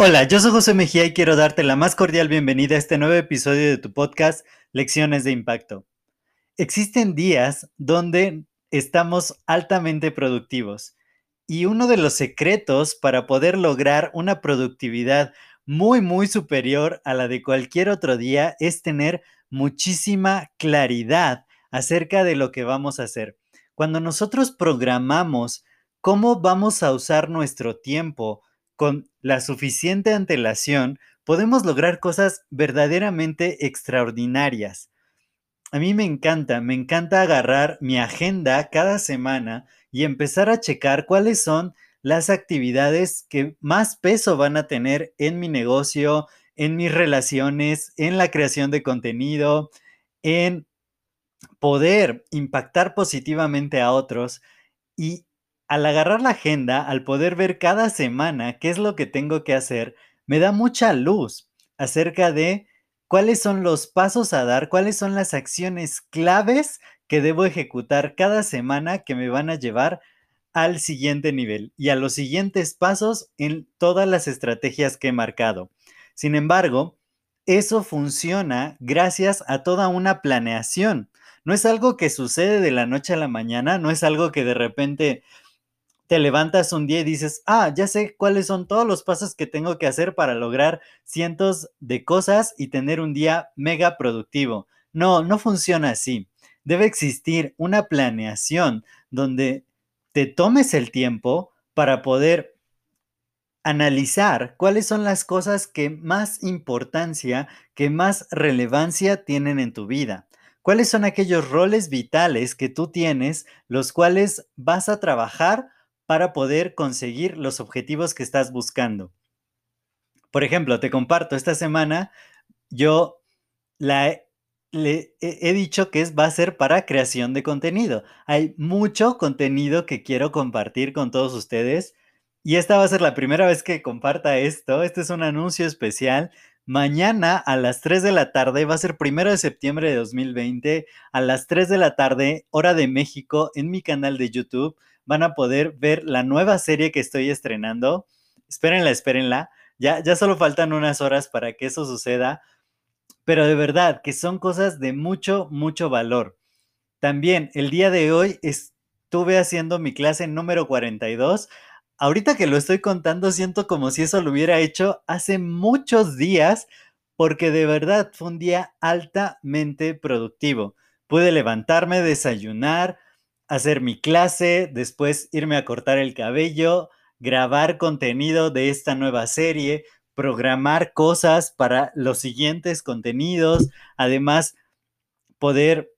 Hola, yo soy José Mejía y quiero darte la más cordial bienvenida a este nuevo episodio de tu podcast Lecciones de Impacto. Existen días donde estamos altamente productivos y uno de los secretos para poder lograr una productividad muy, muy superior a la de cualquier otro día es tener muchísima claridad acerca de lo que vamos a hacer. Cuando nosotros programamos cómo vamos a usar nuestro tiempo, con la suficiente antelación, podemos lograr cosas verdaderamente extraordinarias. A mí me encanta, me encanta agarrar mi agenda cada semana y empezar a checar cuáles son las actividades que más peso van a tener en mi negocio, en mis relaciones, en la creación de contenido, en poder impactar positivamente a otros y al agarrar la agenda, al poder ver cada semana qué es lo que tengo que hacer, me da mucha luz acerca de cuáles son los pasos a dar, cuáles son las acciones claves que debo ejecutar cada semana que me van a llevar al siguiente nivel y a los siguientes pasos en todas las estrategias que he marcado. Sin embargo, eso funciona gracias a toda una planeación. No es algo que sucede de la noche a la mañana, no es algo que de repente te levantas un día y dices, ah, ya sé cuáles son todos los pasos que tengo que hacer para lograr cientos de cosas y tener un día mega productivo. No, no funciona así. Debe existir una planeación donde te tomes el tiempo para poder analizar cuáles son las cosas que más importancia, que más relevancia tienen en tu vida. ¿Cuáles son aquellos roles vitales que tú tienes, los cuales vas a trabajar para poder conseguir los objetivos que estás buscando. Por ejemplo, te comparto, esta semana yo la le he, dicho que es, va a ser para creación de contenido. Hay mucho contenido que quiero compartir con todos ustedes y esta va a ser la primera vez que comparta esto. Este es un anuncio especial. Mañana a las 3 de la tarde, va a ser primero de septiembre de 2020, a las 3 de la tarde, hora de México, en mi canal de YouTube van a poder ver la nueva serie que estoy estrenando. Espérenla, espérenla. Ya, ya solo faltan unas horas para que eso suceda. Pero de verdad que son cosas de mucho, mucho valor. También el día de hoy estuve haciendo mi clase número 42. Ahorita que lo estoy contando, siento como si eso lo hubiera hecho hace muchos días, porque de verdad fue un día altamente productivo. Pude levantarme, desayunar, hacer mi clase, después irme a cortar el cabello, grabar contenido de esta nueva serie, programar cosas para los siguientes contenidos, además poder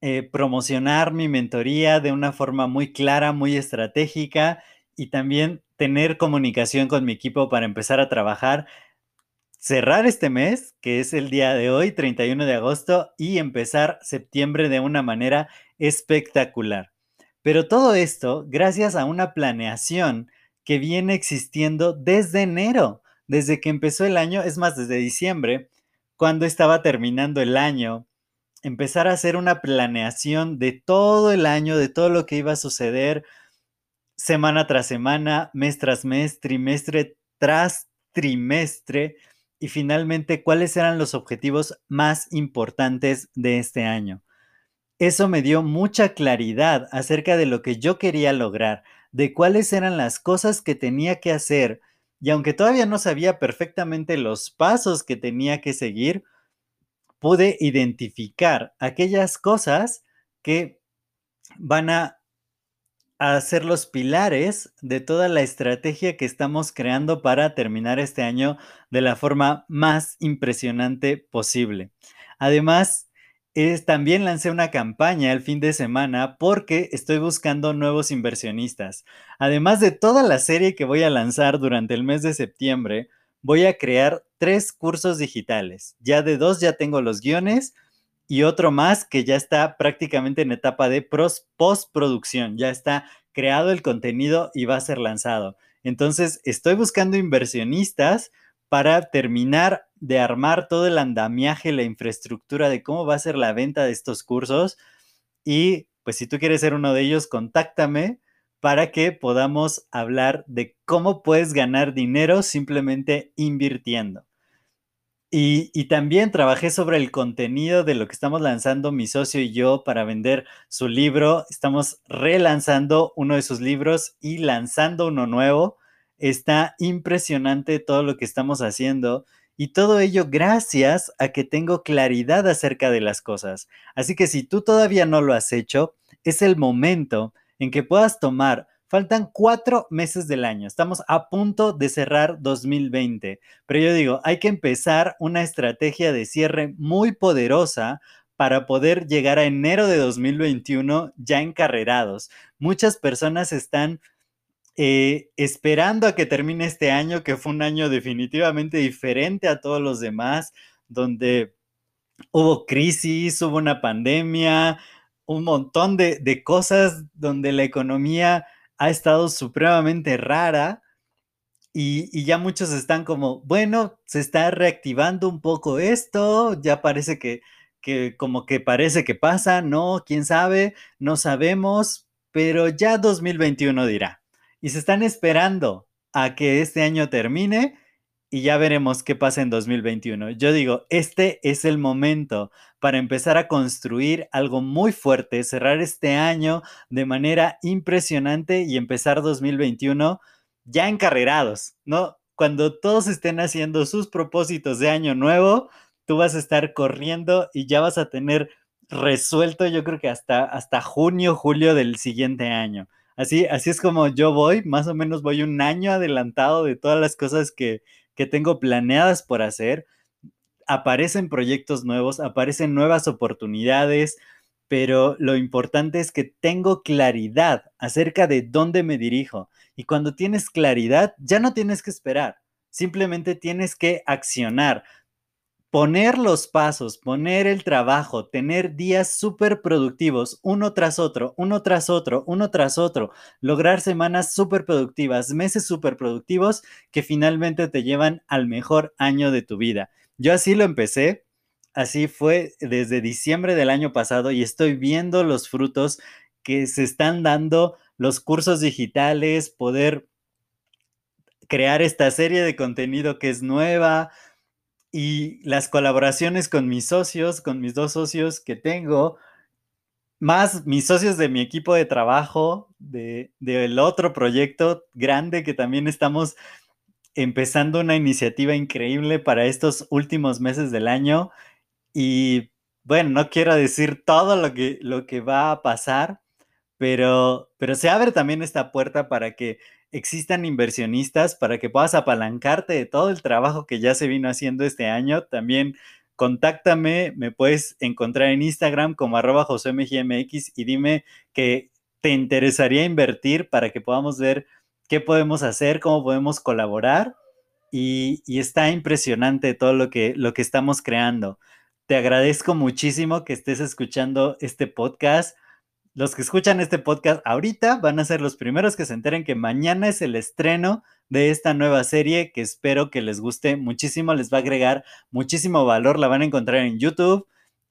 eh, promocionar mi mentoría de una forma muy clara, muy estratégica y también tener comunicación con mi equipo para empezar a trabajar, cerrar este mes, que es el día de hoy, 31 de agosto, y empezar septiembre de una manera espectacular. Pero todo esto gracias a una planeación que viene existiendo desde enero, desde que empezó el año, es más, desde diciembre, cuando estaba terminando el año, empezar a hacer una planeación de todo el año, de todo lo que iba a suceder semana tras semana, mes tras mes, trimestre tras trimestre y finalmente cuáles eran los objetivos más importantes de este año. Eso me dio mucha claridad acerca de lo que yo quería lograr, de cuáles eran las cosas que tenía que hacer, y aunque todavía no sabía perfectamente los pasos que tenía que seguir, pude identificar aquellas cosas que van a, ser los pilares de toda la estrategia que estamos creando para terminar este año de la forma más impresionante posible. Además, es, también lancé una campaña el fin de semana porque estoy buscando nuevos inversionistas. Además de toda la serie que voy a lanzar durante el mes de septiembre, voy a crear tres cursos digitales. Ya de dos ya tengo los guiones y otro más que ya está prácticamente en etapa de postproducción. Ya está creado el contenido y va a ser lanzado. Entonces, estoy buscando inversionistas para terminar de armar todo el andamiaje, la infraestructura de cómo va a ser la venta de estos cursos. Y pues si tú quieres ser uno de ellos, contáctame para que podamos hablar de cómo puedes ganar dinero simplemente invirtiendo. Y, también trabajé sobre el contenido de lo que estamos lanzando mi socio y yo para vender su libro. Estamos relanzando uno de sus libros y lanzando uno nuevo. Está impresionante todo lo que estamos haciendo y todo ello gracias a que tengo claridad acerca de las cosas. Así que si tú todavía no lo has hecho, es el momento en que puedas tomar Faltan cuatro meses del año. Estamos a punto de cerrar 2020. Pero yo digo, hay que empezar una estrategia de cierre muy poderosa para poder llegar a enero de 2021 ya encarrerados. Muchas personas están eh, esperando a que termine este año, que fue un año definitivamente diferente a todos los demás, donde hubo crisis, hubo una pandemia, un montón de, de cosas donde la economía ha estado supremamente rara y, ya muchos están como, bueno, se está reactivando un poco esto, ya parece que, que como que parece que pasa, no, quién sabe, no sabemos, pero ya 2021 dirá. Y se están esperando a que este año termine y ya veremos qué pasa en 2021. Yo digo, este es el momento para empezar a construir algo muy fuerte, cerrar este año de manera impresionante y empezar 2021 ya encarrerados, ¿no? Cuando todos estén haciendo sus propósitos de año nuevo, tú vas a estar corriendo y ya vas a tener resuelto, yo creo que hasta, hasta junio, julio del siguiente año. Así, así es como yo voy, más o menos voy un año adelantado de todas las cosas que, que tengo planeadas por hacer. Aparecen proyectos nuevos, aparecen nuevas oportunidades, pero lo importante es que tengo claridad acerca de dónde me dirijo. Y cuando tienes claridad, ya no tienes que esperar, simplemente tienes que accionar, poner los pasos, poner el trabajo, tener días súper productivos, uno tras otro, uno tras otro, uno tras otro, lograr semanas súper productivas, meses súper productivos que finalmente te llevan al mejor año de tu vida. Yo así lo empecé, así fue desde diciembre del año pasado y estoy viendo los frutos que se están dando, los cursos digitales, poder crear esta serie de contenido que es nueva, y las colaboraciones con mis socios, con mis dos socios que tengo, más mis socios de mi equipo de trabajo, del de, otro proyecto grande que también estamos empezando una iniciativa increíble para estos últimos meses del año. Y bueno, no quiero decir todo lo que, lo que va a pasar, pero, pero se abre también esta puerta para que existan inversionistas para que puedas apalancarte de todo el trabajo que ya se vino haciendo este año. También contáctame, me puedes encontrar en Instagram como arroba josemgmx y dime que te interesaría invertir para que podamos ver qué podemos hacer, cómo podemos colaborar. Y, y, está impresionante todo lo que, lo que estamos creando. Te agradezco muchísimo que estés escuchando este podcast los que escuchan este podcast ahorita van a ser los primeros que se enteren que mañana es el estreno de esta nueva serie que espero que les guste muchísimo, les va a agregar muchísimo valor, la van a encontrar en YouTube,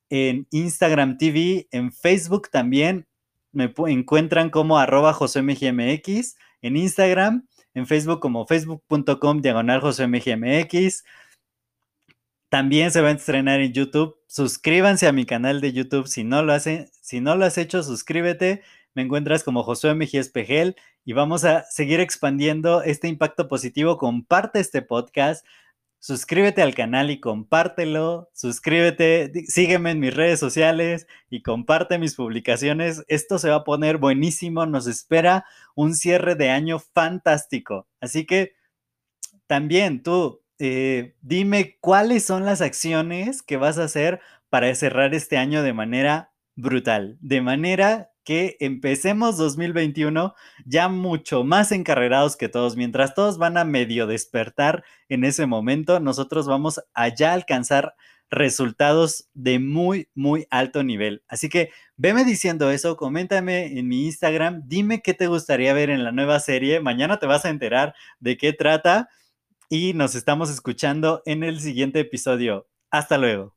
en Instagram TV, en Facebook también, me encuentran como arroba josemgmx, en Instagram, en Facebook como facebook.com diagonal josemgmx, también se va a estrenar en YouTube. Suscríbanse a mi canal de YouTube si no lo hacen. Si no lo has hecho, suscríbete. Me encuentras como Josué Mejías Pejel y vamos a seguir expandiendo este impacto positivo. Comparte este podcast. Suscríbete al canal y compártelo. Suscríbete, sígueme en mis redes sociales y comparte mis publicaciones. Esto se va a poner buenísimo. Nos espera un cierre de año fantástico. Así que también tú eh, dime cuáles son las acciones que vas a hacer para cerrar este año de manera brutal, de manera que empecemos 2021 ya mucho más encarrerados que todos. Mientras todos van a medio despertar en ese momento, nosotros vamos a ya alcanzar resultados de muy, muy alto nivel. Así que veme diciendo eso, coméntame en mi Instagram, dime qué te gustaría ver en la nueva serie. Mañana te vas a enterar de qué trata y nos estamos escuchando en el siguiente episodio. Hasta luego.